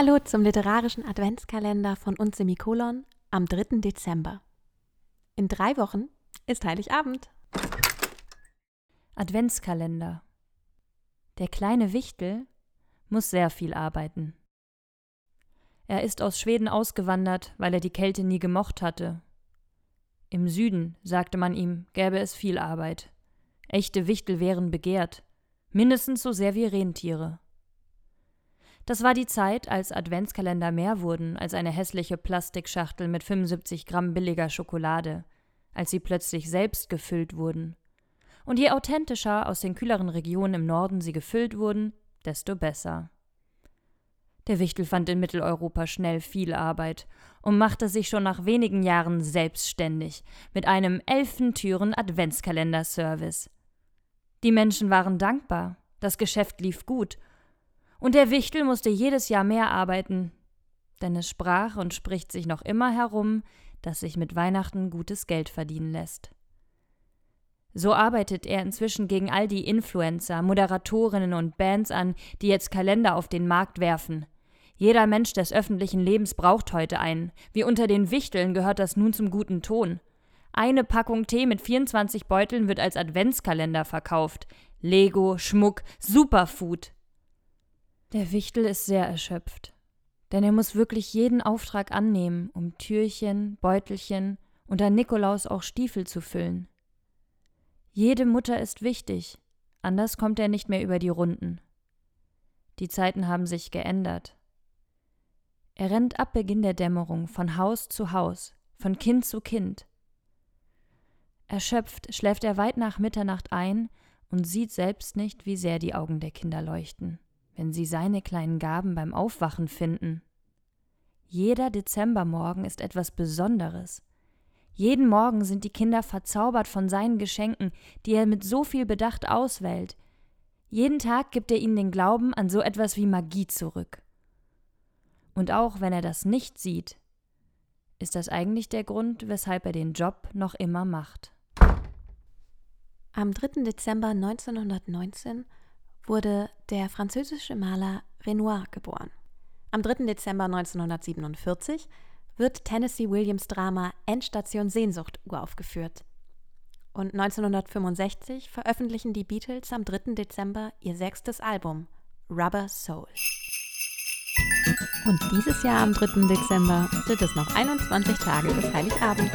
Hallo zum literarischen Adventskalender von uns Semikolon am 3. Dezember. In drei Wochen ist Heiligabend. Adventskalender. Der kleine Wichtel muss sehr viel arbeiten. Er ist aus Schweden ausgewandert, weil er die Kälte nie gemocht hatte. Im Süden, sagte man ihm, gäbe es viel Arbeit. Echte Wichtel wären begehrt, mindestens so sehr wie Rentiere. Das war die Zeit, als Adventskalender mehr wurden als eine hässliche Plastikschachtel mit 75 Gramm billiger Schokolade, als sie plötzlich selbst gefüllt wurden. Und je authentischer aus den kühleren Regionen im Norden sie gefüllt wurden, desto besser. Der Wichtel fand in Mitteleuropa schnell viel Arbeit und machte sich schon nach wenigen Jahren selbstständig mit einem Elfentüren Adventskalender-Service. Die Menschen waren dankbar, das Geschäft lief gut und der Wichtel musste jedes Jahr mehr arbeiten, denn es sprach und spricht sich noch immer herum, dass sich mit Weihnachten gutes Geld verdienen lässt. So arbeitet er inzwischen gegen all die Influencer, Moderatorinnen und Bands an, die jetzt Kalender auf den Markt werfen. Jeder Mensch des öffentlichen Lebens braucht heute einen. Wie unter den Wichteln gehört das nun zum guten Ton. Eine Packung Tee mit 24 Beuteln wird als Adventskalender verkauft. Lego, Schmuck, Superfood. Der Wichtel ist sehr erschöpft, denn er muss wirklich jeden Auftrag annehmen, um Türchen, Beutelchen und an Nikolaus auch Stiefel zu füllen. Jede Mutter ist wichtig, anders kommt er nicht mehr über die Runden. Die Zeiten haben sich geändert. Er rennt ab Beginn der Dämmerung von Haus zu Haus, von Kind zu Kind. Erschöpft schläft er weit nach Mitternacht ein und sieht selbst nicht, wie sehr die Augen der Kinder leuchten wenn sie seine kleinen Gaben beim Aufwachen finden. Jeder Dezembermorgen ist etwas Besonderes. Jeden Morgen sind die Kinder verzaubert von seinen Geschenken, die er mit so viel Bedacht auswählt. Jeden Tag gibt er ihnen den Glauben an so etwas wie Magie zurück. Und auch wenn er das nicht sieht, ist das eigentlich der Grund, weshalb er den Job noch immer macht. Am 3. Dezember 1919 wurde der französische Maler Renoir geboren. Am 3. Dezember 1947 wird Tennessee Williams Drama Endstation Sehnsucht uraufgeführt. Und 1965 veröffentlichen die Beatles am 3. Dezember ihr sechstes Album Rubber Soul. Und dieses Jahr am 3. Dezember sind es noch 21 Tage bis Heiligabend.